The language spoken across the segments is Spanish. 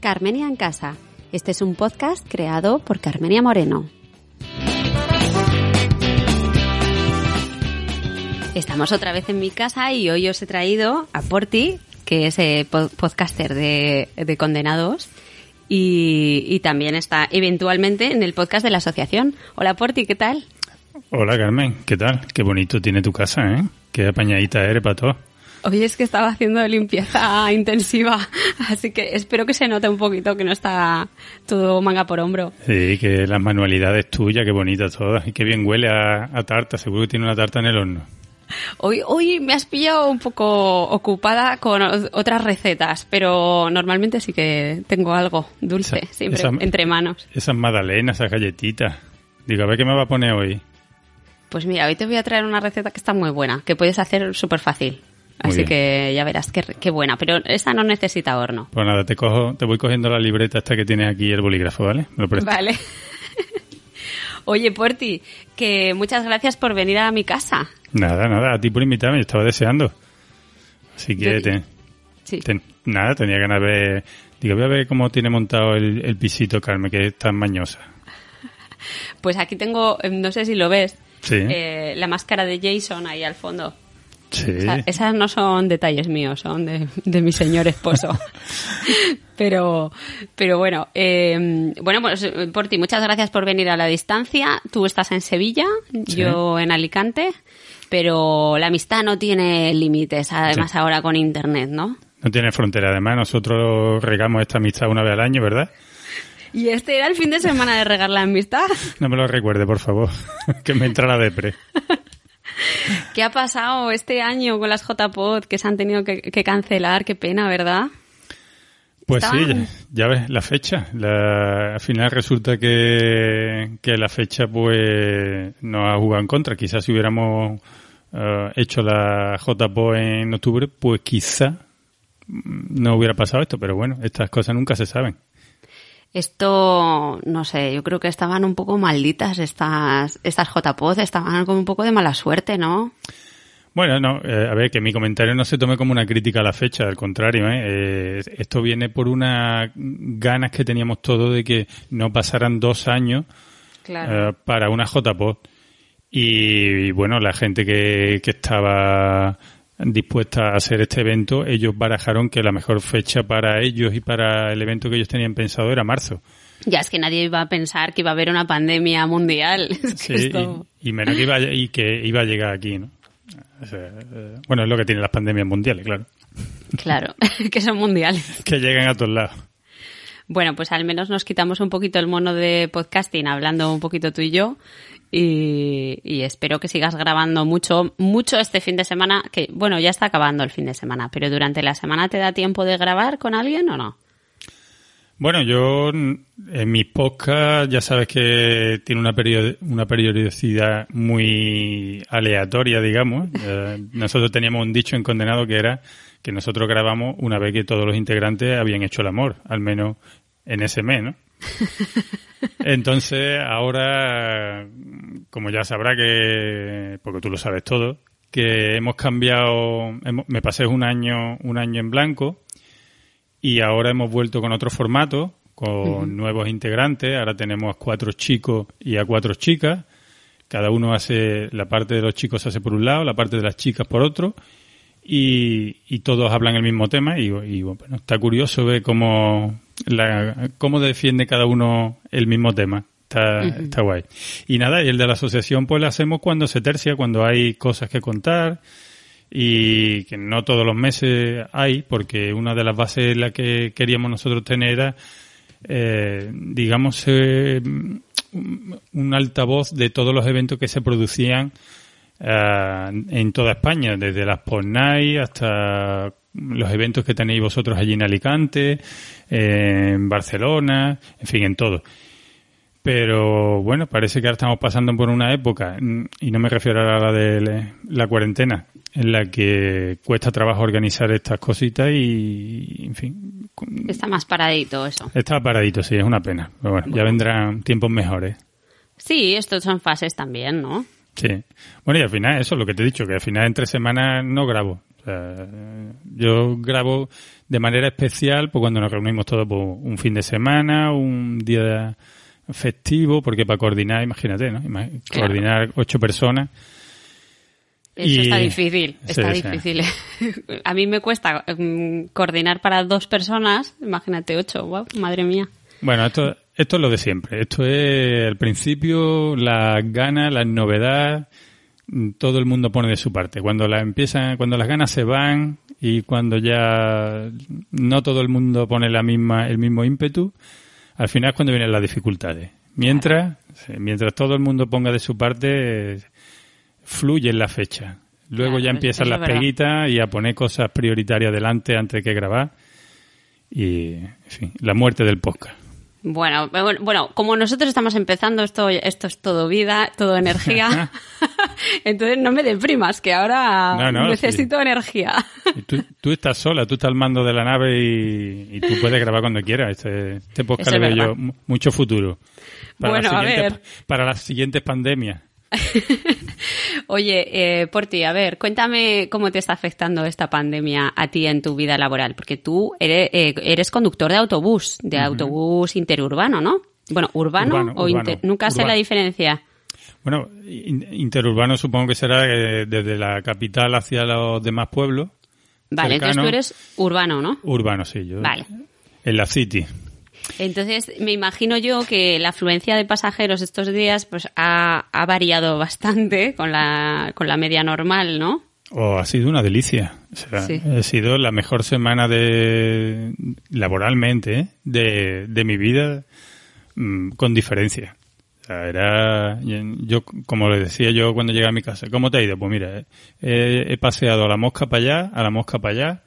Carmenia en Casa. Este es un podcast creado por Carmenia Moreno. Estamos otra vez en mi casa y hoy os he traído a Porti, que es eh, podcaster de, de Condenados, y, y también está eventualmente en el podcast de la asociación. Hola Porti, ¿qué tal? Hola Carmen, ¿qué tal? Qué bonito tiene tu casa, ¿eh? Qué apañadita eres para todo. Hoy es que estaba haciendo limpieza intensiva, así que espero que se note un poquito que no está todo manga por hombro. Sí, que las manualidades tuyas, qué bonitas todas, y qué bien huele a, a tarta, seguro que tiene una tarta en el horno. Hoy, hoy me has pillado un poco ocupada con otras recetas, pero normalmente sí que tengo algo dulce, Esa- siempre esa- entre manos. Esas magdalenas, esas galletitas. Digo, a ver qué me va a poner hoy. Pues mira, hoy te voy a traer una receta que está muy buena, que puedes hacer súper fácil. Muy Así bien. que ya verás qué, qué buena, pero esa no necesita horno. Pues nada, te cojo, te voy cogiendo la libreta esta que tienes aquí el bolígrafo, ¿vale? Me lo prestas. Vale. Oye, Porti, que muchas gracias por venir a mi casa. Nada, nada, a ti por invitarme, yo estaba deseando. Así que, Yo- te- Sí. nada, tenía ganas de ver... Digo, voy a ver cómo tiene montado el, el pisito, Carmen, que es tan mañosa. Pues aquí tengo, no sé si lo ves, Sí. eh, la máscara de Jason ahí al fondo. Sí. O sea, esas no son detalles míos, son de, de mi señor esposo. pero, pero bueno, eh, bueno, pues eh, por ti, muchas gracias por venir a la distancia. Tú estás en Sevilla, yo en Alicante, pero la amistad no tiene límites, además Sí. ahora con internet, ¿no? No tiene frontera. Además, nosotros regamos esta amistad una vez al año, ¿verdad? Y este era el fin de semana de regar la amistad. No me lo recuerde, por favor, que me entra la depre. ¿Qué ha pasado este año con las JPod que se han tenido que, que cancelar? Qué pena, ¿verdad? Pues sí, ya ves, la fecha. La- al final resulta que, que la fecha pues nos ha jugado en contra. Quizás si hubiéramos eh, hecho la JPO en octubre, pues quizá mm, no hubiera pasado esto. Pero bueno, estas cosas nunca se saben. Esto, no sé, yo creo que estaban un poco malditas estas, estas JPOZ, estaban con un poco de mala suerte, ¿no? Bueno, no, eh, a ver, que mi comentario no se tome como una crítica a la fecha, al contrario, ¿eh? Eh, esto viene por unas ganas que teníamos todos de que no pasaran dos años eh, para una JPOD. Y, y, bueno, la gente que, que estaba dispuesta a hacer este evento, ellos barajaron que la mejor fecha para ellos y para el evento que ellos tenían pensado era marzo. Ya es que nadie iba a pensar que iba a haber una pandemia mundial. Es que Sí, esto- y, y menos que iba, a- y que iba a llegar aquí, ¿no? O sea, eh, bueno, es lo que tienen las pandemias mundiales, claro. Claro, que son mundiales. Que llegan a todos lados. Bueno, pues al menos nos quitamos un poquito el mono de podcasting hablando un poquito tú y yo. Y, espero que sigas grabando mucho, mucho este fin de semana, que bueno, ya está acabando el fin de semana, pero durante la semana te da tiempo de grabar con alguien o no? Bueno, yo en mis podcasts ya sabes que tiene una, period- una periodicidad muy aleatoria, digamos. Eh, nosotros teníamos un dicho en Condenado que era que nosotros grabamos una vez que todos los integrantes habían hecho el amor, al menos en ese mes, ¿no? Entonces, ahora, como ya sabrá que, porque tú lo sabes todo, que hemos cambiado, hemos- me pasé un año, un año en blanco y ahora hemos vuelto con otro formato, con nuevos integrantes. Ahora tenemos a cuatro chicos y a cuatro chicas. Cada uno hace, la parte de los chicos se hace por un lado, la parte de las chicas por otro. Y, y todos hablan el mismo tema y, y, bueno, está curioso ver cómo, la, cómo defiende cada uno el mismo tema. Está, está guay. Y nada, y el de la asociación pues lo hacemos cuando se tercia, cuando hay cosas que contar y que no todos los meses hay, porque una de las bases en la que queríamos nosotros tener era, eh, digamos, eh, un altavoz de todos los eventos que se producían eh, en toda España, desde las PONAI hasta los eventos que tenéis vosotros allí en Alicante, en Barcelona, en fin, en todo. Pero bueno, parece que ahora estamos pasando por una época, y no me refiero a la de la cuarentena, en la que cuesta trabajo organizar estas cositas y, en fin. Está más paradito eso. Está paradito, sí, es una pena. Pero bueno, ya vendrán tiempos mejores. Sí, estos son fases también, ¿no? Sí. Bueno, y al final, eso es lo que te he dicho, que al final entre semanas no grabo. Yo grabo de manera especial pues cuando nos reunimos todos por pues, un fin de semana, un día festivo, porque para coordinar, imagínate, ¿no? Coordinar ocho personas. Eso está difícil, está difícil. A mí me cuesta mm, coordinar para dos personas, imagínate ocho, wow, madre mía. Bueno, esto, esto es lo de siempre. Esto es al principio las ganas, la novedad, todo el mundo pone de su parte. Cuando la empiezan, cuando las ganas se van y cuando ya no todo el mundo pone la misma, el mismo ímpetu, al final es cuando vienen las dificultades. Mientras, mientras todo el mundo ponga de su parte, fluye en la fecha. Luego ya empiezan las peguitas y a poner cosas prioritarias delante antes que grabar. Y, en fin, la muerte del podcast. Bueno, bueno, como nosotros estamos empezando, esto, esto es todo vida, todo energía. Entonces no me deprimas, que ahora necesito energía. Tú, estás sola, tú estás al mando de la nave y, tú puedes grabar cuando quieras. Este, este podcast le veo yo mucho futuro. Para bueno, a ver. Para las siguientes pandemias. Oye, eh, Porti, a ver, cuéntame cómo te está afectando esta pandemia a ti en tu vida laboral, porque tú eres, eh, eres conductor de autobús, de autobús interurbano, ¿no? Bueno, urbano, o nunca sé la diferencia. Bueno, interurbano supongo que será eh, desde la capital hacia los demás pueblos. Vale, entonces tú eres urbano, ¿no? Urbano, sí, yo. Vale. En la City. Entonces, me imagino yo que la afluencia de pasajeros estos días pues ha, variado bastante con la, con la media normal, ¿no? Oh, ha sido una delicia. Ha sido la mejor semana de laboralmente de, de mi vida mm, con diferencia. era yo como le decía yo cuando llegué a mi casa, ¿cómo te ha ido? Pues mira, he paseado a la mosca para allá, a la mosca para allá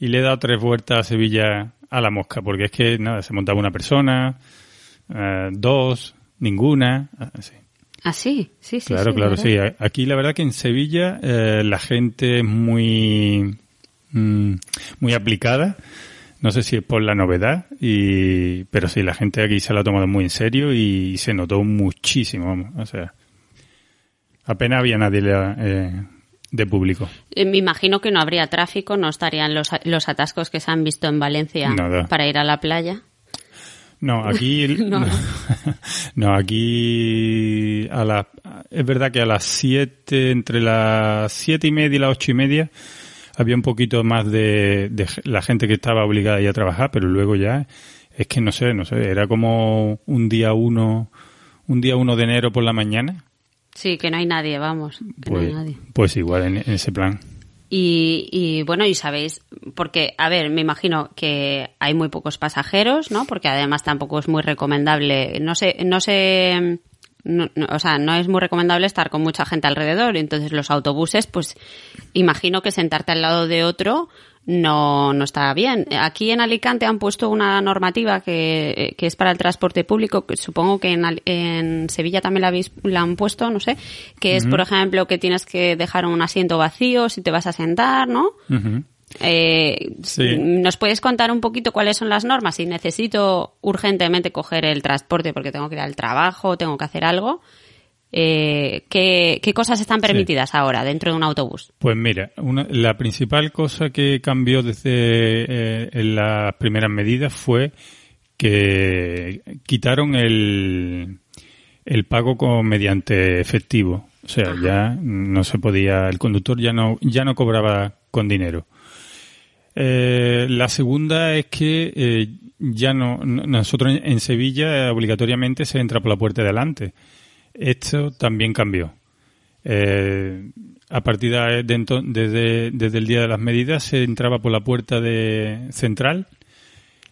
y le he dado tres vueltas a Sevilla a la mosca, porque es que nada, se montaba una persona, eh, dos, ninguna, así. Ah, sí, sí, sí. Claro, claro, sí. Aquí la verdad que en Sevilla eh, la gente es muy, mm, muy aplicada. No sé si es por la novedad, y, pero sí, la gente aquí se lo ha tomado muy en serio y se notó muchísimo, vamos. O sea, apenas había nadie eh, de público. Eh, me imagino que no habría tráfico, no estarían los, los atascos que se han visto en Valencia para ir a la playa. No, aquí no. aquí a la, es verdad que a las 7, entre las siete y media y las ocho y media había un poquito más de, de la gente que estaba obligada a ir a trabajar, pero luego ya es que no sé, no sé, era como un día uno, un día uno de enero por la mañana Sí, que no hay nadie, vamos. Que pues, no hay nadie. pues igual en, ese plan. Y, y, bueno, y sabéis, porque, a ver, me imagino que hay muy pocos pasajeros, ¿no? Porque además tampoco es muy recomendable, no sé, no sé, o sea, no es muy recomendable estar con mucha gente alrededor. Entonces los autobuses, pues imagino que sentarte al lado de otro no, no está bien. Aquí en Alicante han puesto una normativa que, que es para el transporte público, que supongo que en, en Sevilla también la, habéis, la han puesto, no sé, que es, por ejemplo, que tienes que dejar un asiento vacío si te vas a sentar, ¿no? Eh, ¿Nos puedes contar un poquito cuáles son las normas? Si necesito urgentemente coger el transporte porque tengo que ir al trabajo, tengo que hacer algo, eh, ¿qué, cosas están permitidas ahora dentro de un autobús? Pues mira, la principal cosa que cambió desde eh, en las primeras medidas fue que quitaron el, el pago con, mediante efectivo. O sea, ya no se podía, el conductor ya no, ya no cobraba con dinero. Eh, la segunda es que eh, ya no, nosotros en Sevilla obligatoriamente se entra por la puerta de adelante. Esto también cambió. Eh, a partir de, desde, desde el día de las medidas se entraba por la puerta de central,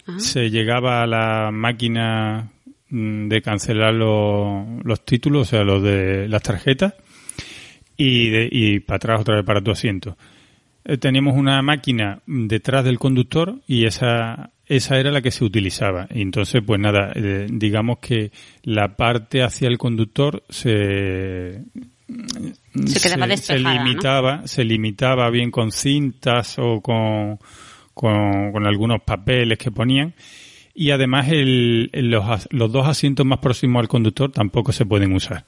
ah. se llegaba a la máquina mm, de cancelar los, los títulos, o sea, los de las tarjetas, y, de, y para atrás otra vez para tu asiento. Eh, teníamos una máquina detrás del conductor y esa esa era la que se utilizaba. Y entonces, pues nada, eh, digamos que la parte hacia el conductor se se, limitaba, se limitaba bien con cintas o con, con, algunos papeles que ponían. Y además el, los, los dos asientos más próximos al conductor tampoco se pueden usar.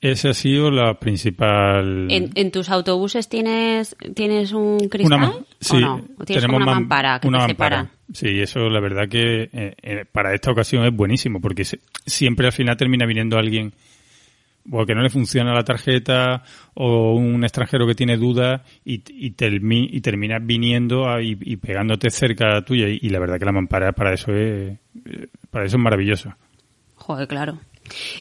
Ese ha sido la principal. ¿En, tus autobuses tienes tienes un cristal? sí, ¿o no? ¿Tienes tenemos una mampara que una te separa? Sí, eso la verdad que eh, eh, para esta ocasión es buenísimo porque siempre al final termina viniendo alguien o que no le funciona la tarjeta o un extranjero que tiene dudas y, y, y terminas viniendo y, pegándote cerca tuya y, y, la verdad que la mampara para eso es para eso es maravilloso. Joder, claro.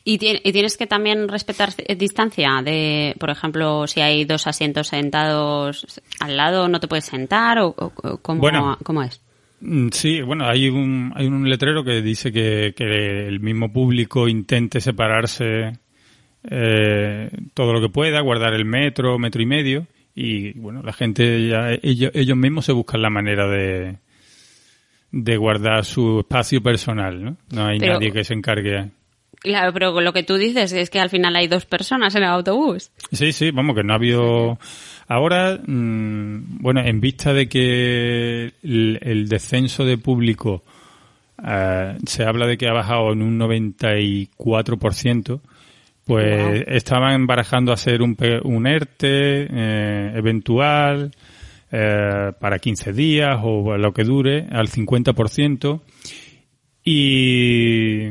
Y, tienes que también respetar distancia de, por ejemplo, si hay dos asientos sentados al lado, ¿no te puedes sentar o, cómo, es? Mm, sí, bueno, hay un, hay un letrero que dice que, el mismo público intente separarse eh, todo lo que pueda, guardar el metro, metro y medio, y bueno, la gente ya, ellos, ellos mismos se buscan la manera de, de guardar su espacio personal, ¿no? No hay nadie que se encargue. Claro, pero lo que tú dices es que al final hay dos personas en el autobús. Sí, sí, vamos, que no ha habido... Ahora, mm, bueno, en vista de que el, descenso de público eh, se habla de que ha bajado en un 94%, pues estaban barajando hacer un, un ERTE eh, eventual eh, para 15 días o lo que dure al 50%. Y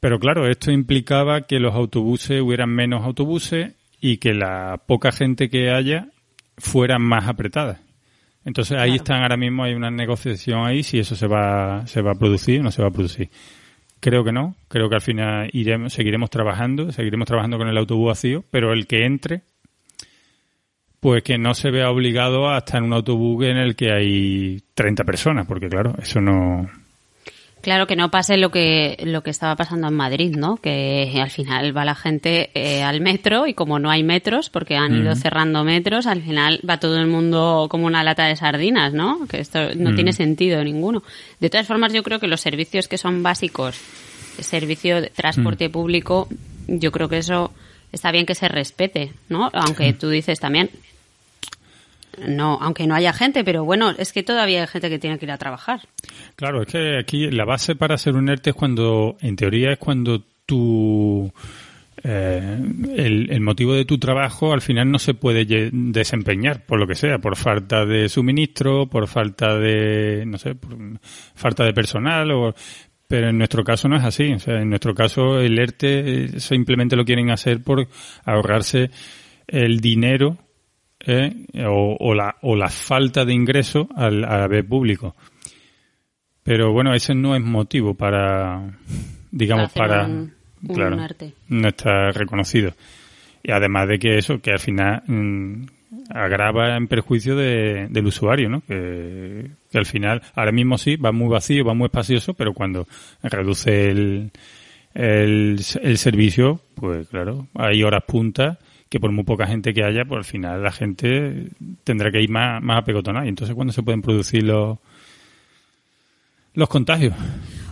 pero claro, esto implicaba que los autobuses hubieran menos autobuses y que la poca gente que haya fuera más apretada. Entonces ahí están ahora mismo, hay una negociación ahí si eso se va, se va a producir o no se va a producir. Creo que no, creo que al final iremos, seguiremos trabajando, seguiremos trabajando con el autobús vacío, pero el que entre, pues que no se vea obligado a estar en un autobús en el que hay 30 personas, porque claro, eso no, Claro, que no pase lo que, lo que estaba pasando en Madrid, ¿no? Que al final va la gente eh, al metro y como no hay metros, porque han ido cerrando metros, al final va todo el mundo como una lata de sardinas, ¿no? Que esto no tiene sentido ninguno. De todas formas, yo creo que los servicios que son básicos, servicio de transporte público, yo creo que eso está bien que se respete, ¿no? Aunque tú dices también, no, aunque no haya gente, pero bueno, es que todavía hay gente que tiene que ir a trabajar. Claro, es que aquí la base para ser un ERTE es cuando, en teoría, es cuando tu eh, el, motivo de tu trabajo al final no se puede desempeñar por lo que sea, por falta de suministro, por falta de, no sé, por falta de personal o, pero en nuestro caso no es así. O sea, en nuestro caso el ERTE simplemente lo quieren hacer por ahorrarse el dinero ¿eh? o, la, o la falta de ingreso al, a ver público. Pero bueno, ese no es motivo para, digamos, para, claro, no está reconocido. Y además de que eso, que al final mm, agrava en perjuicio de, del usuario, ¿no? Que, que, al final, ahora mismo sí, va muy vacío, va muy espacioso, pero cuando reduce el, el, el servicio, pues claro, hay horas puntas que por muy poca gente que haya, pues al final la gente tendrá que ir más, más apegotonada. Y entonces, ¿cuándo se pueden producir los, los contagios?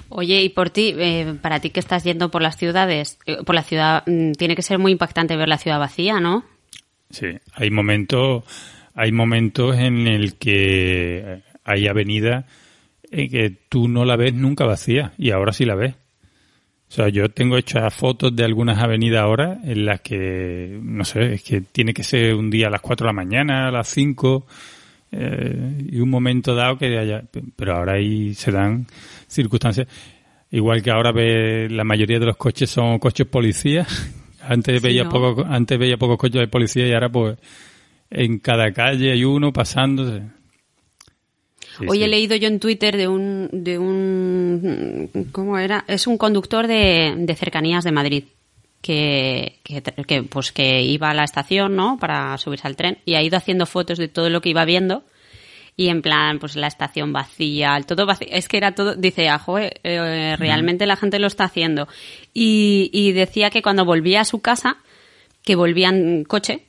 Oye, y por ti, eh, para ti que estás yendo por las ciudades, eh, por la ciudad, mm, tiene que ser muy impactante ver la ciudad vacía, ¿no? Sí, hay momentos, hay momentos en el que hay avenida en que tú no la ves nunca vacía y ahora sí la ves. O sea, yo tengo hechas fotos de algunas avenidas ahora en las que, no sé, es que tiene que ser un día a las 4 de la mañana, a las 5, eh, y un momento dado que haya, pero ahora ahí se dan circunstancias. Igual que ahora ve, la mayoría de los coches son coches policías. Antes veía poco, antes veía pocos coches de policía y ahora pues en cada calle hay uno Hoy he leído yo en Twitter de un, de un, ¿cómo era? Es un conductor de, de cercanías de Madrid. Que, que, pues que iba a la estación, ¿no? Para subirse al tren y ha ido haciendo fotos de todo lo que iba viendo y en plan, pues la estación vacía, todo vacío. Es que era todo, dice, ah, eh, realmente la gente lo está haciendo. Y, y decía que cuando volvía a su casa, que volvía en coche,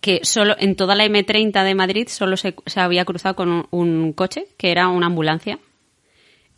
que solo en toda la M30 de Madrid solo se, se había cruzado con un, coche, que era una ambulancia.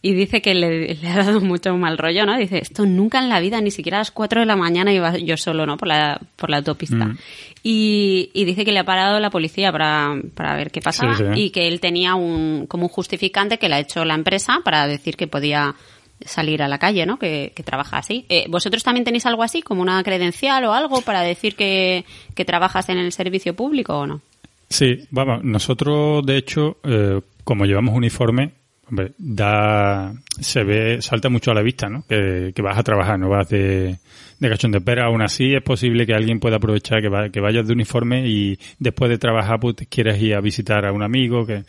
Y dice que le, ha dado mucho mal rollo, ¿no? Dice, esto nunca en la vida, ni siquiera a las 4 de la mañana iba yo solo, ¿no? Por la, por la autopista. Mm. Y, y, dice que le ha parado la policía para, para ver qué pasaba y que él tenía un, como un justificante que le ha hecho la empresa para decir que podía salir a la calle, ¿no? Que, trabaja así. Eh, ¿Vosotros también tenéis algo así, como una credencial o algo para decir que, trabajas en el servicio público o no? Sí, vamos, nosotros de hecho, eh, como llevamos uniforme, hombre, da, se ve, salta mucho a la vista, ¿no? Que, vas a trabajar, no vas de, de cachón de pera. Aún así es posible que alguien pueda aprovechar que, que vayas de uniforme y después de trabajar pues quieres ir a visitar a un amigo que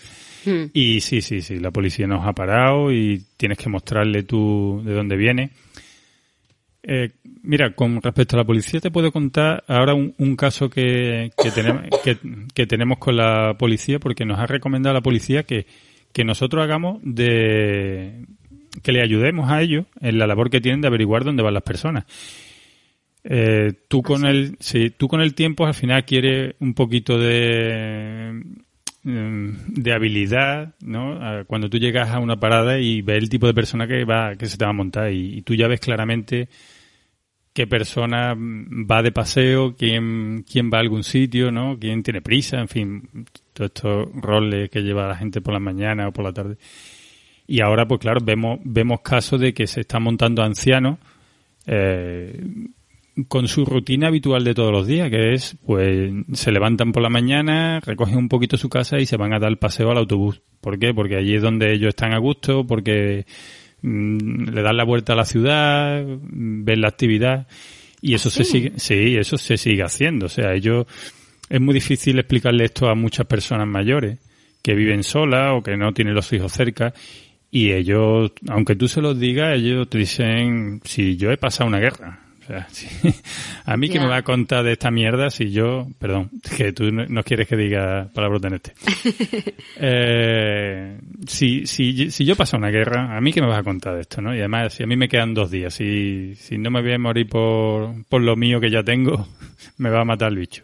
Hmm. Y sí, sí, sí, la policía nos ha parado y tienes que mostrarle tú de dónde viene. Eh, mira, con respecto a la policía te puedo contar ahora un, caso que, que tenemos, que, tenemos con la policía porque nos ha recomendado la policía que, que nosotros hagamos de que le ayudemos a ellos en la labor que tienen de averiguar dónde van las personas. Eh, tú ¿Ah, con el sí, tú con el tiempo al final quieres un poquito de de habilidad, ¿no? Cuando tú llegas a una parada y ves el tipo de persona que va, que se te va a montar y, tú ya ves claramente qué persona va de paseo, quién, quién va a algún sitio, ¿no? Quién tiene prisa, en fin, todos estos roles que lleva la gente por la mañana o por la tarde. Y ahora, pues claro, vemos, vemos casos de que se están montando ancianos, eh, con su rutina habitual de todos los días, que es, pues, se levantan por la mañana, recogen un poquito su casa y se van a dar el paseo al autobús. ¿Por qué? Porque allí es donde ellos están a gusto, porque mm, le dan la vuelta a la ciudad, ven la actividad y eso se sigue, sí, eso se sigue haciendo. O sea, ellos, es muy difícil explicarle esto a muchas personas mayores que viven solas o que no tienen los hijos cerca y ellos, aunque tú se los digas, ellos te dicen, si yo he pasado una guerra, A mí que me va a contar de esta mierda si yo, perdón, que tú no quieres que diga palabras de este. eh, si, si, si yo paso una guerra, a mí que me vas a contar de esto, ¿no? Y además, si a mí me quedan dos días, si, si no me voy a morir por, por lo mío que ya tengo, me va a matar el bicho.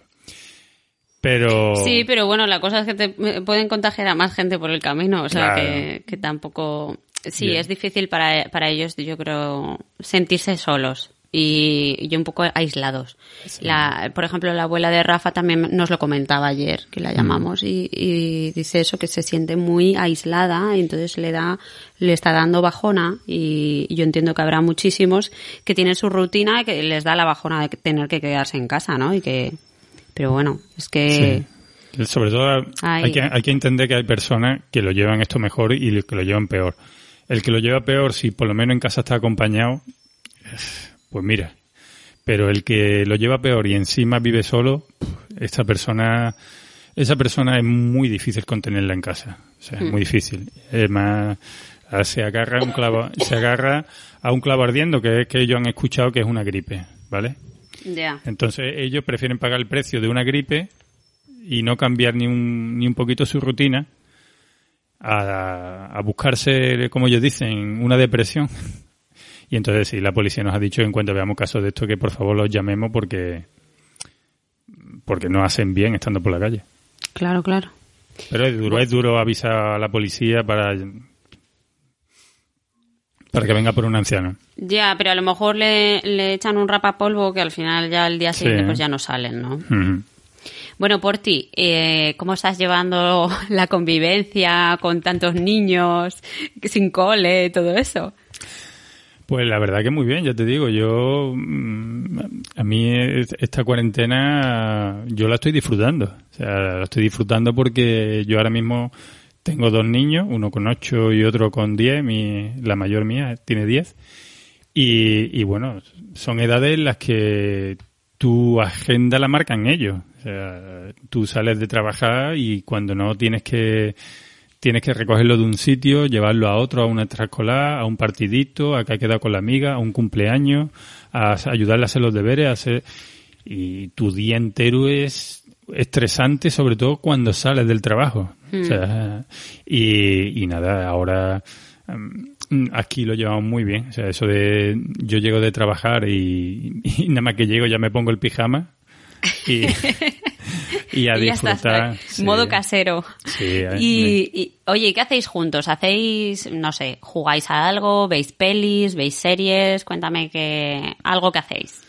Pero... Sí, pero bueno, la cosa es que te pueden contagiar a más gente por el camino, o sea que, que tampoco... Sí, es difícil para, para ellos, yo creo, sentirse solos y, yo un poco aislados. La, por ejemplo, la abuela de Rafa también nos lo comentaba ayer, que la llamamos, y, dice eso, que se siente muy aislada, y entonces le da, le está dando bajona, y, yo entiendo que habrá muchísimos que tienen su rutina y que les da la bajona de tener que quedarse en casa, ¿no? Y que, pero bueno, es que... Sobre todo hay que, hay que entender que hay personas que lo llevan esto mejor y que lo llevan peor. El que lo lleva peor, si por lo menos en casa está acompañado, pues mira, pero el que lo lleva peor y encima vive solo, esta persona, esa persona es muy difícil contenerla en casa. O sea, es muy hmm. difícil. Es más, se agarra un clavo, se agarra a un clavo ardiendo que es que ellos han escuchado que es una gripe, ¿vale? Ya. Entonces ellos prefieren pagar el precio de una gripe y no cambiar ni un, ni un poquito su rutina a, a buscarse, como ellos dicen, una depresión y entonces sí, la policía nos ha dicho en cuanto veamos casos de esto que por favor los llamemos porque porque no hacen bien estando por la calle. Claro, claro. Pero es duro, es duro avisar a la policía para para que venga por un anciano. Ya, pero a lo mejor le, le echan un rapapolvo que al final ya el día siguiente pues ya no salen, ¿no? Bueno, por ti, eh, ¿cómo estás llevando la convivencia con tantos niños sin cole, todo eso? Pues la verdad que muy bien, ya te digo, yo mm, a mí esta cuarentena yo la estoy disfrutando, o sea, la estoy disfrutando porque yo ahora mismo tengo dos niños, uno con ocho y otro con diez, mi, la mayor mía tiene diez, y, y bueno, son edades en las que tu agenda la marcan ellos, o sea, tú sales de trabajar y cuando no tienes que tienes que recogerlo de un sitio, llevarlo a otro, a una extraescolar, a un partidito, a que ha quedado con la amiga, a un cumpleaños, a ayudarle a hacer los deberes, a hacer... Y tu día entero es estresante, sobre todo cuando sales del trabajo. O Hmm. sea, y, y nada, ahora mm, aquí lo llevamos muy bien. O sea, eso de yo llego de trabajar y, y nada más que llego ya me pongo el pijama y, y a Y disfrutar. sí. modo casero. Sí, eh, Y, y, oye, ¿qué hacéis juntos? ¿Hacéis, no sé, jugáis a algo? ¿Veis pelis? ¿Veis series? Cuéntame que algo que hacéis.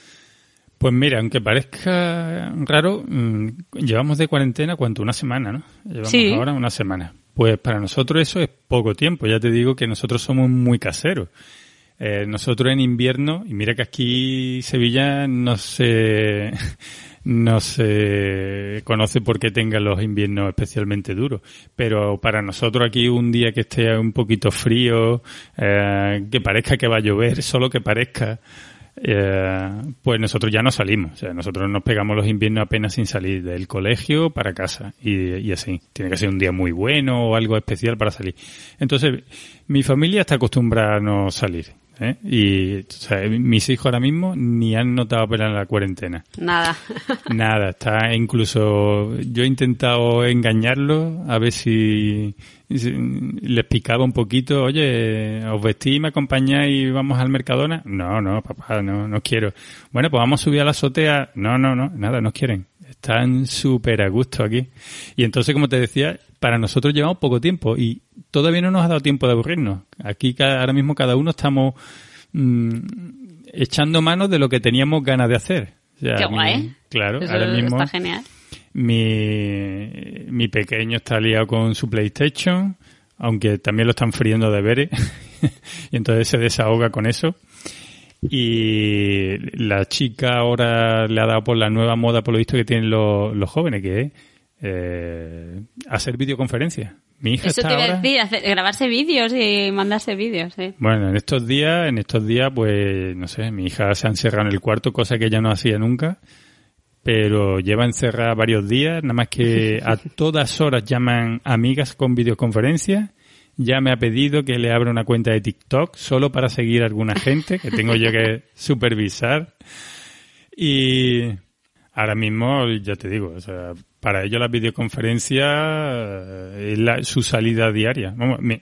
Pues mira, aunque parezca raro, mm, llevamos de cuarentena cuánto, una semana, ¿no? Llevamos Sí. ahora una semana. Pues para nosotros eso es poco tiempo. Ya te digo que nosotros somos muy caseros. Eh, nosotros en invierno, y mira que aquí Sevilla no se, no se conoce porque tenga los inviernos especialmente duros, pero para nosotros aquí un día que esté un poquito frío, eh, que parezca que va a llover, solo que parezca, eh, pues nosotros ya no salimos. O sea, nosotros nos pegamos los inviernos apenas sin salir del colegio para casa y, y así. Tiene que ser un día muy bueno o algo especial para salir. Entonces, mi familia está acostumbrada a no salir. ¿Eh? Y o sea, mis hijos ahora mismo ni han notado apenas la cuarentena. Nada. Nada, está incluso yo he intentado engañarlo a ver si, si les picaba un poquito, oye, os vestí y me acompañáis y vamos al Mercadona. No, no, papá, no, no quiero. Bueno, pues vamos a subir a la azotea. No, no, no, nada, no quieren. Están súper a gusto aquí. Y entonces, como te decía, para nosotros llevamos poco tiempo y todavía no nos ha dado tiempo de aburrirnos. Aquí cada- ahora mismo cada uno estamos mm, echando manos de lo que teníamos ganas de hacer. O sea, Qué mi- guay. claro, Eso ahora mismo está genial. mi, mi pequeño está liado con su PlayStation, aunque también lo están friendo de veres, y entonces se desahoga con eso. Y la chica ahora le ha dado por la nueva moda, por lo visto, que tienen los, los jóvenes, que es eh, hacer videoconferencias. Mi hija Eso está te iba a decir, hacer- grabarse vídeos y mandarse vídeos, sí. Bueno, en estos días, en estos días, pues, no sé, mi hija se ha encerrado en el cuarto, cosa que ella no hacía nunca, pero lleva encerrada varios días, nada más que a todas horas llaman amigas con videoconferencias, ya me ha pedido que le abra una cuenta de TikTok solo para seguir a alguna gente que tengo yo que supervisar. Y ahora mismo, ya te digo, o sea, para ellos la videoconferencia eh, es la- su salida diaria. Vamos, mi-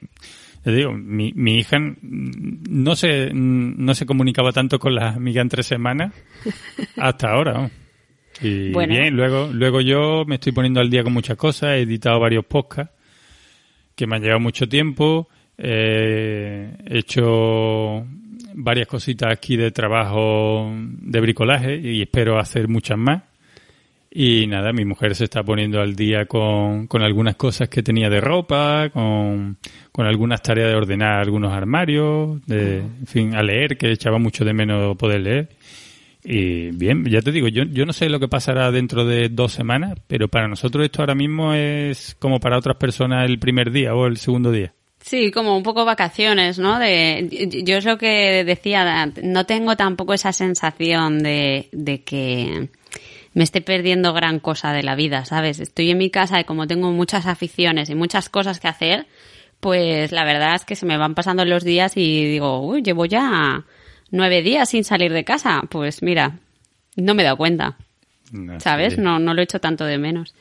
te digo, mi, mi hija no se, no se comunicaba tanto con las amigas en tres semanas hasta ahora. Y Bueno. bien, luego, luego yo me estoy poniendo al día con muchas cosas, he editado varios podcasts que me han llevado mucho tiempo, eh, he hecho varias cositas aquí de trabajo de bricolaje y espero hacer muchas más. Y nada, mi mujer se está poniendo al día con, con algunas cosas que tenía de ropa, con, con algunas tareas de ordenar algunos armarios, de, en fin, a leer, que echaba mucho de menos poder leer. Y bien, ya te digo, yo, yo no sé lo que pasará dentro de dos semanas, pero para nosotros esto ahora mismo es como para otras personas el primer día o el segundo día. Sí, como un poco vacaciones, ¿no? De, yo es lo que decía, no tengo tampoco esa sensación de, de que me esté perdiendo gran cosa de la vida, ¿sabes? Estoy en mi casa y como tengo muchas aficiones y muchas cosas que hacer, pues la verdad es que se me van pasando los días y digo, uy, llevo ya nueve días sin salir de casa. Pues mira, no me he dado cuenta. No ¿Sabes? No, no lo he hecho tanto de menos.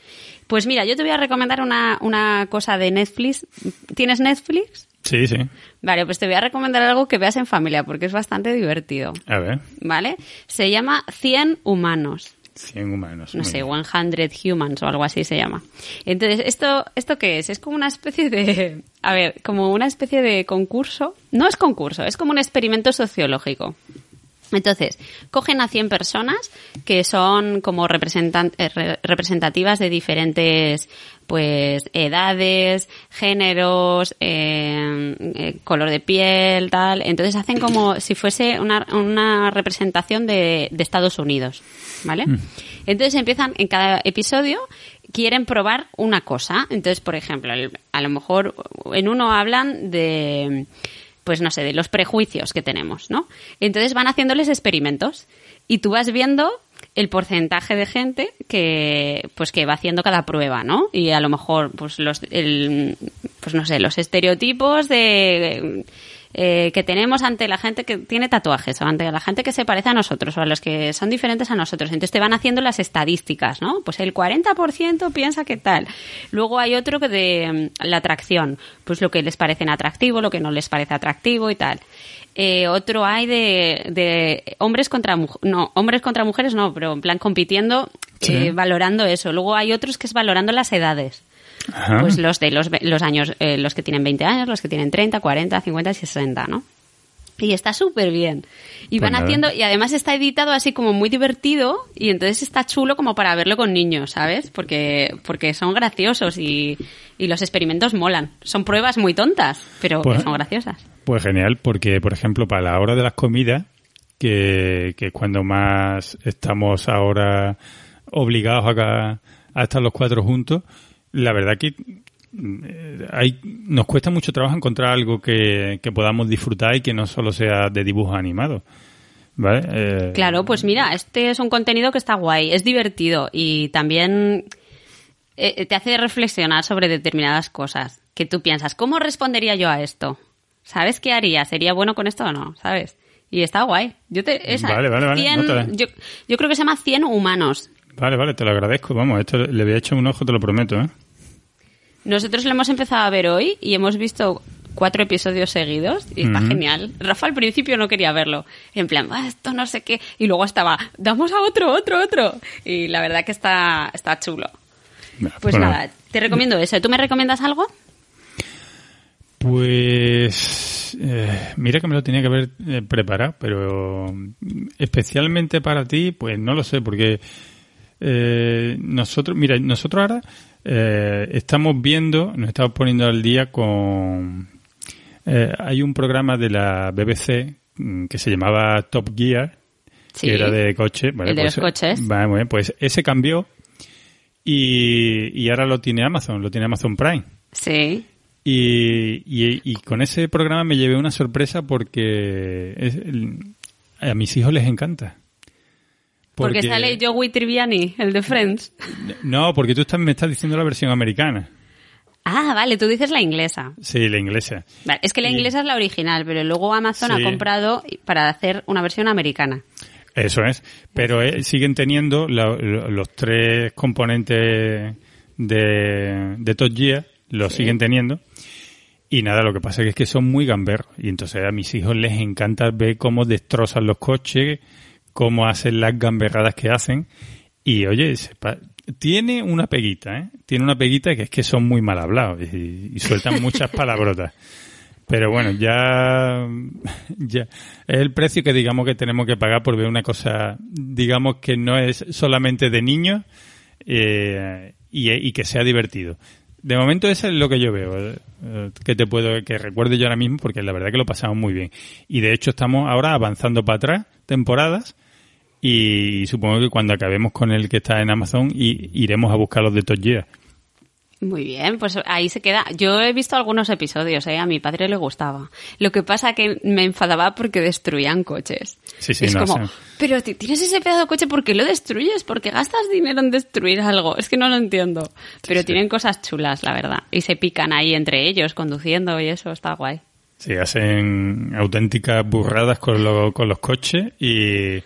Pues mira, yo te voy a recomendar una, una cosa de Netflix. ¿Tienes Netflix? Sí, sí. Vale, pues te voy a recomendar algo que veas en familia porque es bastante divertido. A ver, ¿Vale? Se llama 100 humanos. 100 humanos. No sé, bien. 100 humans o algo así se llama. Entonces, ¿esto, ¿esto qué es? Es como una especie de... A ver, como una especie de concurso. No es concurso, es como un experimento sociológico. Entonces, cogen a 100 personas que son como eh, re- representativas de diferentes pues edades, géneros, eh, eh, color de piel, tal. Entonces hacen como si fuese una, una representación de, de Estados Unidos, ¿vale? Entonces empiezan en cada episodio quieren probar una cosa. Entonces, por ejemplo, el- a lo mejor en uno hablan de pues no sé, de los prejuicios que tenemos, ¿no? Entonces van haciéndoles experimentos y tú vas viendo el porcentaje de gente que pues que va haciendo cada prueba, ¿no? Y a lo mejor pues los el, pues no sé, los estereotipos de eh, que tenemos ante la gente que tiene tatuajes, o ante la gente que se parece a nosotros, o a los que son diferentes a nosotros. Entonces te van haciendo las estadísticas, ¿no? Pues el 40% piensa que tal. Luego hay otro que de mm, la atracción, pues lo que les parece atractivo, lo que no les parece atractivo y tal. Eh, otro hay de, de hombres contra no hombres contra mujeres no pero en plan compitiendo eh, valorando eso luego hay otros que es valorando las edades pues los de los, los años eh, los que tienen 20 años los que tienen 30 40 50 y 60 no y está súper bien. Y pues van haciendo, y además está editado así como muy divertido, y entonces está chulo como para verlo con niños, ¿sabes? Porque, porque son graciosos y, y los experimentos molan. Son pruebas muy tontas, pero que pues son graciosas. Pues genial, porque por ejemplo, para la hora de las comidas, que, que cuando más estamos ahora obligados a, a estar los cuatro juntos, la verdad que eh, hay, nos cuesta mucho trabajo encontrar algo que, podamos disfrutar y que no solo sea de dibujos animados. ¿Vale? Eh, claro, pues mira, este es un contenido que está guay, es divertido y también eh, te hace reflexionar sobre determinadas cosas. Que tú piensas, ¿cómo respondería yo a esto? ¿Sabes qué haría? ¿Sería bueno con esto o no? ¿Sabes? Y está guay. Yo te, vale, vale, vale. yo, yo, creo que se llama 100 humanos. Vale, vale, te lo agradezco. Vamos, esto le había hecho un ojo, te lo prometo, ¿eh? Nosotros lo hemos empezado a ver hoy y hemos visto cuatro episodios seguidos y está genial. Rafa al principio no quería verlo. En plan, ah, esto no sé qué. Y luego estaba, damos a otro, otro, otro. Y la verdad que está, está chulo. Pues nada, te recomiendo eso. ¿Tú me recomiendas algo? Pues eh, mira que me lo tenía que haber eh, preparado, pero especialmente para ti, pues no lo sé, porque eh, nosotros, mira, nosotros ahora eh, estamos viendo, nos estamos poniendo al día con... Eh, hay un programa de la BBC mm, que se llamaba Top Gear, que era de coche. el de pues, los coches. pues ese cambió y, y ahora lo tiene Amazon, lo tiene Amazon Prime. Sí. Y, y, con ese programa me llevé una sorpresa porque a mis hijos les encanta. Porque, sale Joey Triviani, el de Friends. No, porque tú me estás diciendo la versión americana. Ah, vale, tú dices la inglesa. Sí, la inglesa. es que la inglesa es la original, pero luego Amazon ha comprado para hacer una versión americana. Eso es, pero eh, siguen teniendo los tres componentes de, de Top Gear, los siguen teniendo. Y nada, lo que pasa es que son muy gamberros. Y entonces a mis hijos les encanta ver cómo destrozan los coches, cómo hacen las gamberradas que hacen. Y oye, tiene una peguita, ¿eh? Tiene una peguita que es que son muy mal hablados y, sueltan muchas palabrotas. Pero bueno, ya, ya es el precio que digamos que tenemos que pagar por ver una cosa, digamos que no es solamente de niños eh, y, que sea divertido. De momento eso es lo que yo veo, eh, que te puedo, que recuerde yo ahora mismo, porque la verdad que lo pasamos muy bien. Y de hecho estamos ahora avanzando para atrás temporadas y supongo que cuando acabemos con el que está en Amazon y, iremos a buscar los de Top Muy bien, pues ahí se queda. Yo he visto algunos episodios, ¿eh? a mi padre le gustaba. Lo que pasa que me enfadaba porque destruían coches. Sí, sí, es no, como, pero tienes ese pedazo de coche, ¿por qué lo destruyes? ¿Por qué gastas dinero en destruir algo? Es que no lo entiendo. Pero tienen cosas chulas, la verdad. Y se pican ahí entre ellos, conduciendo y eso, está guay. Sí, hacen auténticas burradas con, con los coches y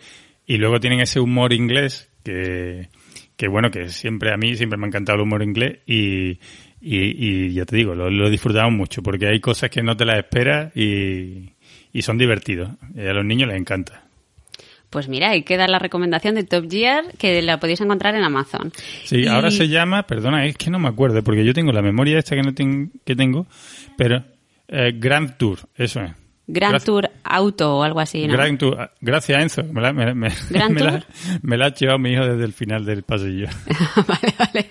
y luego tienen ese humor inglés que, que bueno, que siempre a mí siempre me ha encantado el humor inglés y, y, ya te digo, lo, lo, disfrutamos mucho porque hay cosas que no te las esperas y, y son divertidos. Y a los niños les encanta. Pues mira, ahí queda la recomendación de Top Gear que la podéis encontrar en Amazon. Sí, ahora se llama, perdona, es que no me acuerdo porque yo tengo la memoria esta que no que tengo, pero eh, Grand Tour, eso es. Grand Tour Auto o algo así, ¿no? Grand Tour. Gracias, Enzo. Me la, me, me, me la, ha llevado mi hijo desde el final del pasillo. vale, vale.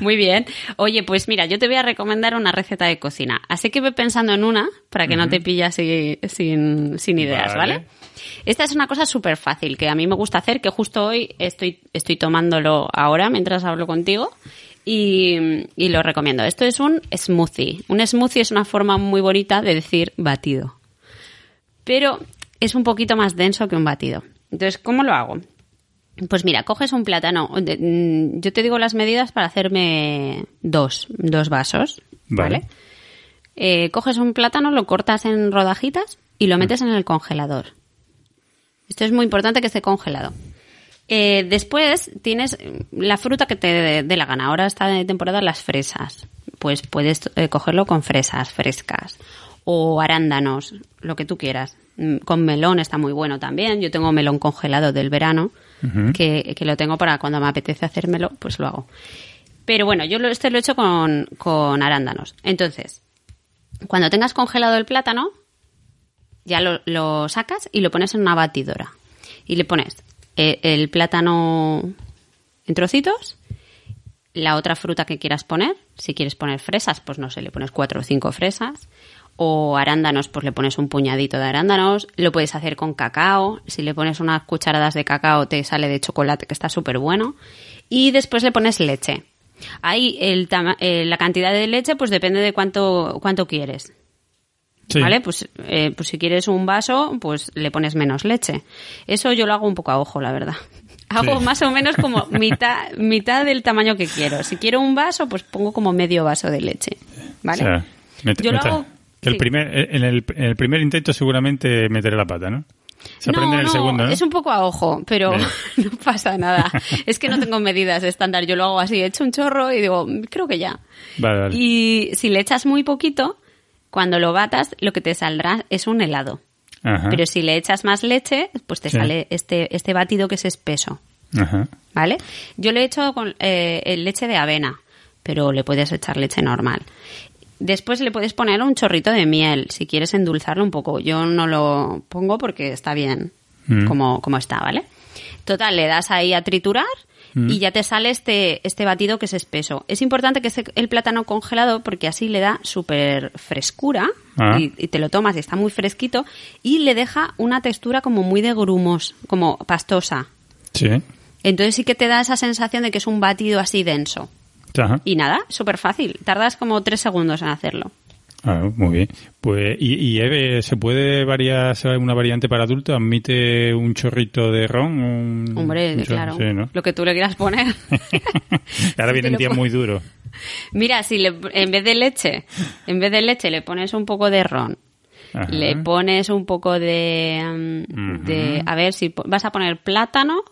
Muy bien. Oye, pues mira, yo te voy a recomendar una receta de cocina. Así que ve pensando en una para que no te pillas sin, sin ideas, ¿vale? Esta es una cosa súper fácil que a mí me gusta hacer, que justo hoy estoy, estoy tomándolo ahora mientras hablo contigo y, lo recomiendo. Esto es un smoothie. Un smoothie es una forma muy bonita de decir batido. Pero es un poquito más denso que un batido. Entonces, ¿cómo lo hago? Pues mira, coges un plátano. Yo te digo las medidas para hacerme dos, dos vasos. Vale. eh, coges un plátano, lo cortas en rodajitas y lo metes en el congelador. Esto es muy importante que esté congelado. Eh, después tienes la fruta que te dé la gana. Ahora está de temporada las fresas. Pues puedes eh, cogerlo con fresas frescas o arándanos, lo que tú quieras. Mm, Con melón está muy bueno también. Yo tengo melón congelado del verano, que, que lo tengo para cuando me apetece hacérmelo, pues lo hago. Pero bueno, yo este lo he hecho con, con arándanos. Entonces, cuando tengas congelado el plátano, ya lo, lo sacas y lo pones en una batidora. Y le pones eh, el plátano en trocitos, la otra fruta que quieras poner. Si quieres poner fresas, pues no sé, le pones cuatro o cinco fresas. O arándanos, pues le pones un puñadito de arándanos. Lo puedes hacer con cacao. Si le pones unas cucharadas de cacao, te sale de chocolate, que está súper bueno. Y después le pones leche. Ahí eh, la cantidad de leche, pues depende de cuánto, cuánto quieres. Sí. ¿Vale? Pues, eh, pues si quieres un vaso, pues le pones menos leche. Eso yo lo hago un poco a ojo, la verdad. Hago Sí. más o menos como mitad, mitad del tamaño que quiero. Si quiero un vaso, pues pongo como medio vaso de leche. ¿Vale? O sea, met- Yo lo hago- que el sí. primer, en, el, en el primer intento seguramente meteré la pata, ¿no? Se aprende en el no, segundo, ¿no? es un poco a ojo, pero no pasa nada. Es que no tengo medidas estándar. Yo lo hago así, echo un chorro y digo, "Mm, creo que ya. Vale, vale. Y si le echas muy poquito, cuando lo batas, lo que te saldrá es un helado. Ajá. Pero si le echas más leche, pues te Sí. sale este, este batido que es espeso. Ajá. ¿Vale? Yo le he hecho con eh, leche de avena, pero le puedes echar leche normal. Después le puedes poner un chorrito de miel si quieres endulzarlo un poco. Yo no lo pongo porque está bien Mm. como, como está, ¿vale? Total, le das ahí a triturar Mm. y ya te sale este, este batido que es espeso. Es importante que esté el plátano congelado porque así le da súper frescura Ah. y, y te lo tomas y está muy fresquito y le deja una textura como muy de grumos, como pastosa. Sí. Entonces sí que te da esa sensación de que es un batido así denso. Ajá. Y nada, súper fácil. Tardas como tres segundos en hacerlo. Ah, muy bien. Pues, ¿y, y Eve, se puede variar, una variante para adultos? ¿Admite un chorrito de ron? Un- Hombre, un claro. Sí, ¿no? Lo que tú le quieras poner. Ahora vienen días muy duros. Mira, si le- en vez de leche, en vez de leche le pones un poco de ron. Ajá. Le pones un poco de, mm, de a ver si vas a poner plátano,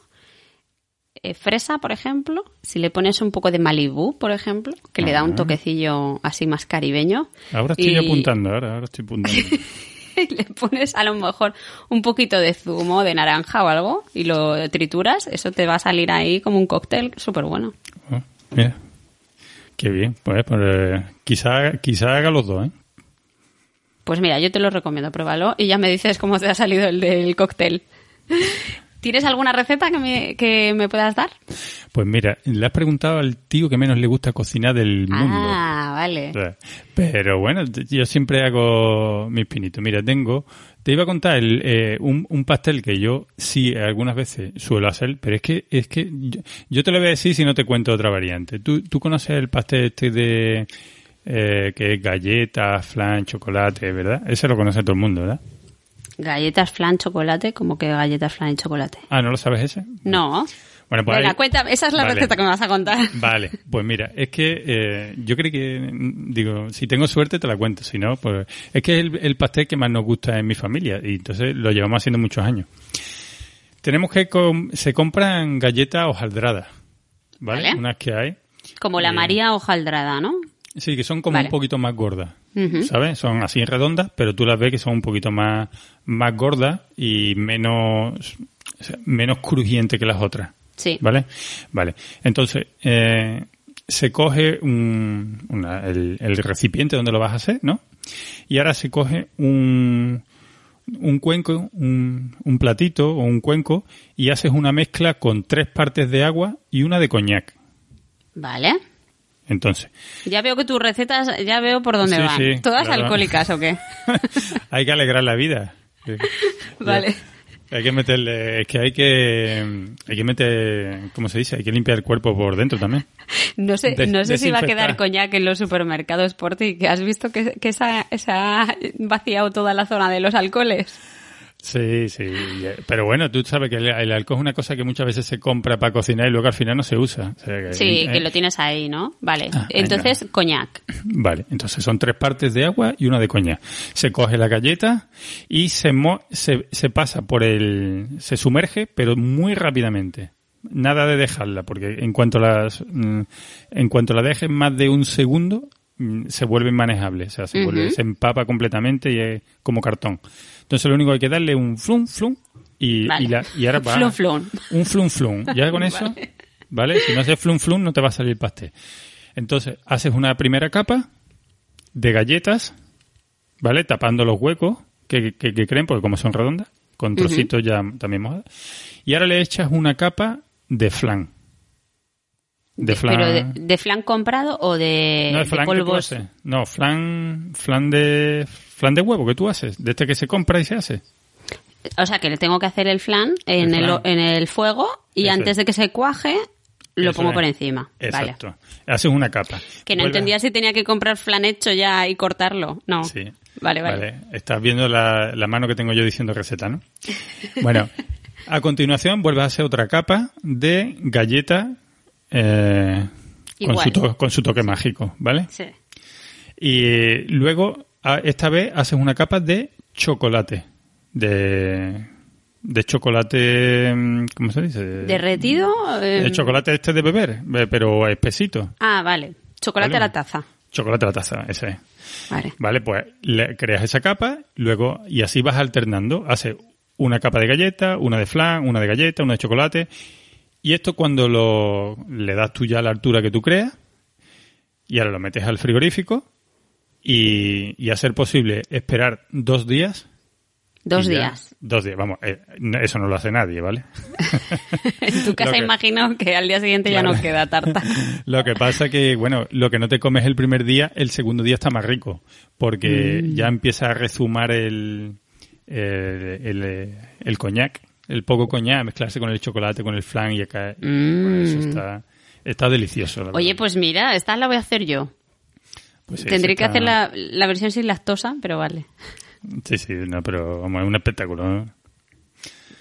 eh, fresa, por ejemplo. Si le pones un poco de Malibú, por ejemplo, que le da un Ajá. toquecillo así más caribeño. Ahora estoy Y- apuntando, ahora, ahora estoy apuntando. y le pones a lo mejor un poquito de zumo de naranja o algo y lo trituras, eso te va a salir ahí como un cóctel súper bueno. Oh, mira. Qué bien. Pues, pues, eh, quizá, quizá haga los dos, ¿eh? Pues mira, yo te lo recomiendo, pruébalo y ya me dices cómo te ha salido el del cóctel. ¿Tienes alguna receta que me, que me puedas dar? Pues mira, le has preguntado al tío que menos le gusta cocinar del mundo. Ah, vale. Sea, Pero bueno, yo siempre hago mis pinitos. Mira, tengo, te iba a contar el, eh, un, un pastel que yo sí algunas veces suelo hacer, pero es que es que yo, yo te lo voy a decir si no te cuento otra variante. ¿Tú, tú conoces el pastel este de eh, que es galleta, flan, chocolate, ¿verdad? Ese lo conoce todo el mundo, ¿verdad? Galletas flan chocolate, como que galletas flan y chocolate. Ah, ¿no lo sabes ese? No. Bueno, pues Venga, ahí- cuéntame, esa es la Vale. receta que me vas a contar. Vale, pues mira, es que eh, yo creo que, digo, si tengo suerte te la cuento, si no, pues es que es el, el pastel que más nos gusta en mi familia y entonces lo llevamos haciendo muchos años. Tenemos que, com- se compran galletas hojaldradas, ¿vale? Vale. Unas que hay. Como la Eh, María hojaldrada, ¿no? Sí, que son como Vale. un poquito más gordas. ¿sabes? Son así redondas, pero tú las ves que son un poquito más, más gordas y menos, o sea, menos crujiente que las otras. Sí. ¿Vale? Vale. Entonces, eh, se coge un, una- el, el recipiente donde lo vas a hacer, ¿no? Y ahora se coge un, un cuenco, un, un platito o un cuenco y haces una mezcla con tres partes de agua y una de coñac. Vale. Entonces, Ya veo que tus recetas, ya veo por dónde Sí, van. sí, ¿Todas claro. alcohólicas o qué? hay que alegrar la vida. Vale. Hay que meterle, es que hay que, hay que meter, ¿cómo se dice? Hay que limpiar el cuerpo por dentro también. No sé, Des- no sé si va a quedar coñac en los supermercados por ti, que has visto que, que se ha- se ha vaciado toda la zona de los alcoholes. Sí, sí. Pero bueno, tú sabes que el, alcohol es una cosa que muchas veces se compra para cocinar y luego al final no se usa. sí, que lo tienes ahí, ¿no? Vale. Ah, entonces, coñac. Vale. Entonces son tres partes de agua y una de coñac. Se coge la galleta y se, se, se pasa por el... Se sumerge, pero muy rápidamente. Nada de dejarla, porque en cuanto las, mm, en cuanto la dejes más de un segundo, se vuelve inmanejable. O sea, se, vuelve, se empapa completamente y es como cartón. Entonces lo único que hay que darle un flum flum y, y, la, y ahora va flum, flum. un flum flum. Ya con eso, vale. Si no haces flum flum no te va a salir pastel. Entonces haces una primera capa de galletas, ¿vale? Tapando los huecos que, que, creen, porque como son redondas, con trocitos ya también mojados. Y ahora le echas una capa de flan. De flan. ¿Pero de, flan comprado o de, no, de, flan polvos? No, flan, flan de flan de huevo que tú haces, de este que se compra y se hace. O sea, que le tengo que hacer el flan en, el, en el fuego y antes de que se cuaje lo pongo por encima. Exacto. Haces una capa. Que no entendía si tenía que comprar flan hecho ya y cortarlo. No. Sí. Vale, vale. Estás viendo la, mano que tengo yo diciendo receta, ¿no? Bueno, a continuación vuelves a hacer otra capa de galleta eh, con, su con su toque mágico, ¿vale? Sí. Y luego esta vez haces una capa de chocolate. De, de chocolate, mm, ¿cómo se dice? ¿Derretido? De em, chocolate este de beber, pero espesito. Ah, vale. Chocolate a la taza. Chocolate a la taza, ese es. Vale. Vale, pues le creas esa capa, luego, y así vas alternando. Haces una capa de galleta, una de flan, una de galleta, una de chocolate. Y esto cuando lo, le das tú ya la altura que tú creas, y ahora lo metes al frigorífico, y, y a ser posible esperar dos días. Dos días. Dos días, vamos, eh, eso no lo hace nadie, ¿vale? en tu casa imagino que al día siguiente ya no queda tarta. lo que pasa que, bueno, lo que no te comes el primer día, el segundo día está más rico, porque mm. ya empieza a rezumar el, el, el, coñac, el poco coñac, mezclarse con el chocolate, con el flan y acá. Mm. Eso está, está delicioso. Oye, pues mira, esta la voy a hacer yo. Pues Tendré que hacer la, la, versión sin lactosa, pero vale. Sí, sí, no, pero vamos, es un espectáculo.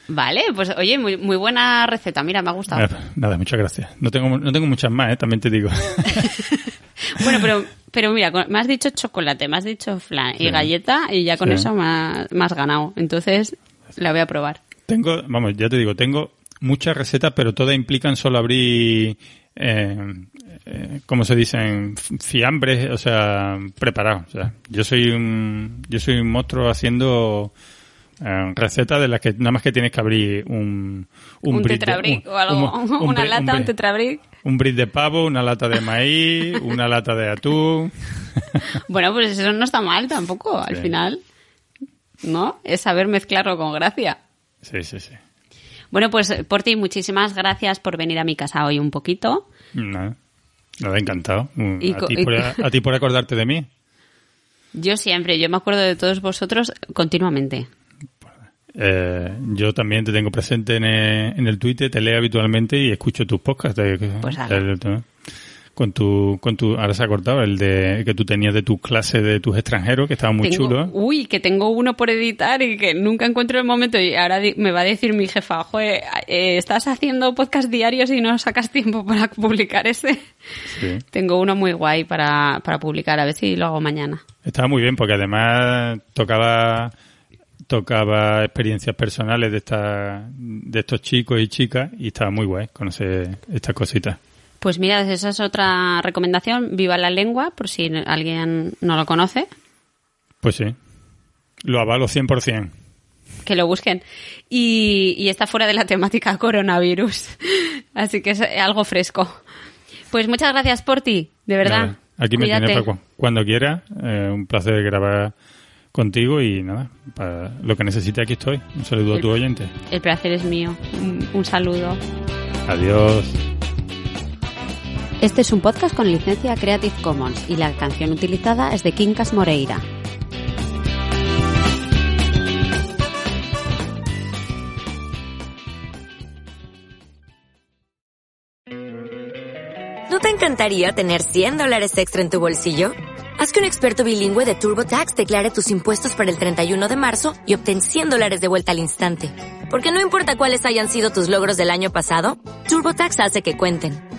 Vale, pues oye, muy, muy buena receta, mira, me ha gustado. Nada, muchas gracias. No tengo, no tengo muchas más, ¿eh? también te digo. bueno, pero, pero mira, me has dicho chocolate, me has dicho flan y galleta y ya con eso me has, ganado. Entonces, la voy a probar. Tengo, vamos, ya te digo, tengo muchas recetas, pero todas implican solo abrir eh, eh, como se dicen, fiambres, o sea, preparados. O sea, yo soy un, yo soy un monstruo haciendo eh, recetas de las que nada más que tienes que abrir un un, un tetrabric o algo, una lata, un, tetrabric. Un bris de pavo, una lata de maíz, una lata de atún. bueno, pues eso no está mal tampoco, al final. ¿No? Es saber mezclarlo con gracia. Sí, sí, sí. Bueno, pues por ti, muchísimas gracias por venir a mi casa hoy un poquito. Nada, nada encantado. a, ti por, acordarte de mí. Yo siempre, yo me acuerdo de todos vosotros continuamente. Eh, yo también te tengo presente en el, en Twitter, te leo habitualmente y escucho tus podcasts. pues con tu, con tu, ahora se ha cortado el de que tú tenías de tu clase de tus extranjeros, que estaba muy chulo. Uy, que tengo uno por editar y que nunca encuentro el momento y ahora me va a decir mi jefa, joder, eh, estás haciendo podcast diarios y no sacas tiempo para publicar ese. Tengo uno muy guay para, para publicar, a ver si lo hago mañana. Estaba muy bien porque además tocaba tocaba experiencias personales de esta, de estos chicos y chicas y estaba muy guay conocer estas cositas. Pues mira, esa es otra recomendación. Viva la lengua, por si alguien no lo conoce. Pues sí. Lo avalo 100%. Que lo busquen. Y, está fuera de la temática coronavirus. Así que es algo fresco. Pues muchas gracias por ti, de verdad. aquí me tienes cuando quiera. Eh, un placer grabar contigo y nada, para lo que necesite aquí estoy. Un saludo a tu oyente. El placer es mío. un saludo. Adiós. Este es un podcast con licencia Creative Commons y la canción utilizada es de Quincas Moreira. ¿No te encantaría tener 100 dólares extra en tu bolsillo? Haz que un experto bilingüe de TurboTax declare tus impuestos para el 31 de marzo y obtén 100 dólares de vuelta al instante. Porque no importa cuáles hayan sido tus logros del año pasado, TurboTax hace que cuenten.